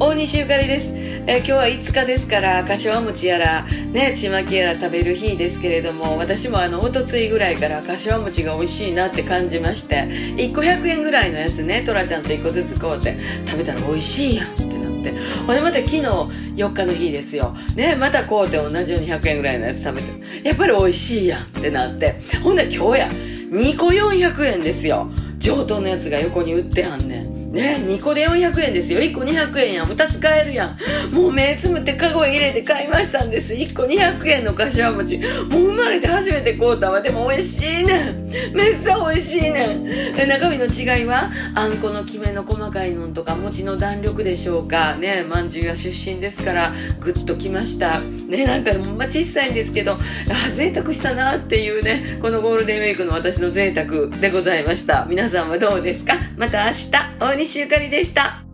大西ゆかりです、えー今日は5日ですから柏餅やらねちまきやら食べる日ですけれども私もあのおとついぐらいから柏餅が美味しいなって感じまして1個100円ぐらいのやつねトラちゃんと1個ずつ買うて食べたら美味しいやんってなって。ほんでまた昨日4日の日ですよ。ねまた買うて同じように100円ぐらいのやつ食べて。やっぱり美味しいやんってなって。ほんで今日や2個400円ですよ。上等のやつが横に売ってはんねん。ね2個で400円ですよ。1個200円やん。2つ買えるやん。もう目つむってカゴへ入れて買いましたんです。1個200円の柏餅。もう生まれて初めて買うたわ。でも美味しいねん。めっちゃ美味しいねん。で中身の違いはあんこのきめの細かいのとか餅の弾力でしょうか。ねまんじゅう屋出身ですからグッときました。ねなんかほんま小さいんですけどあ贅沢したなっていうねこのゴールデンウィークの私の贅沢でございました。皆さんはどうですか？また明日大西ゆかりでした。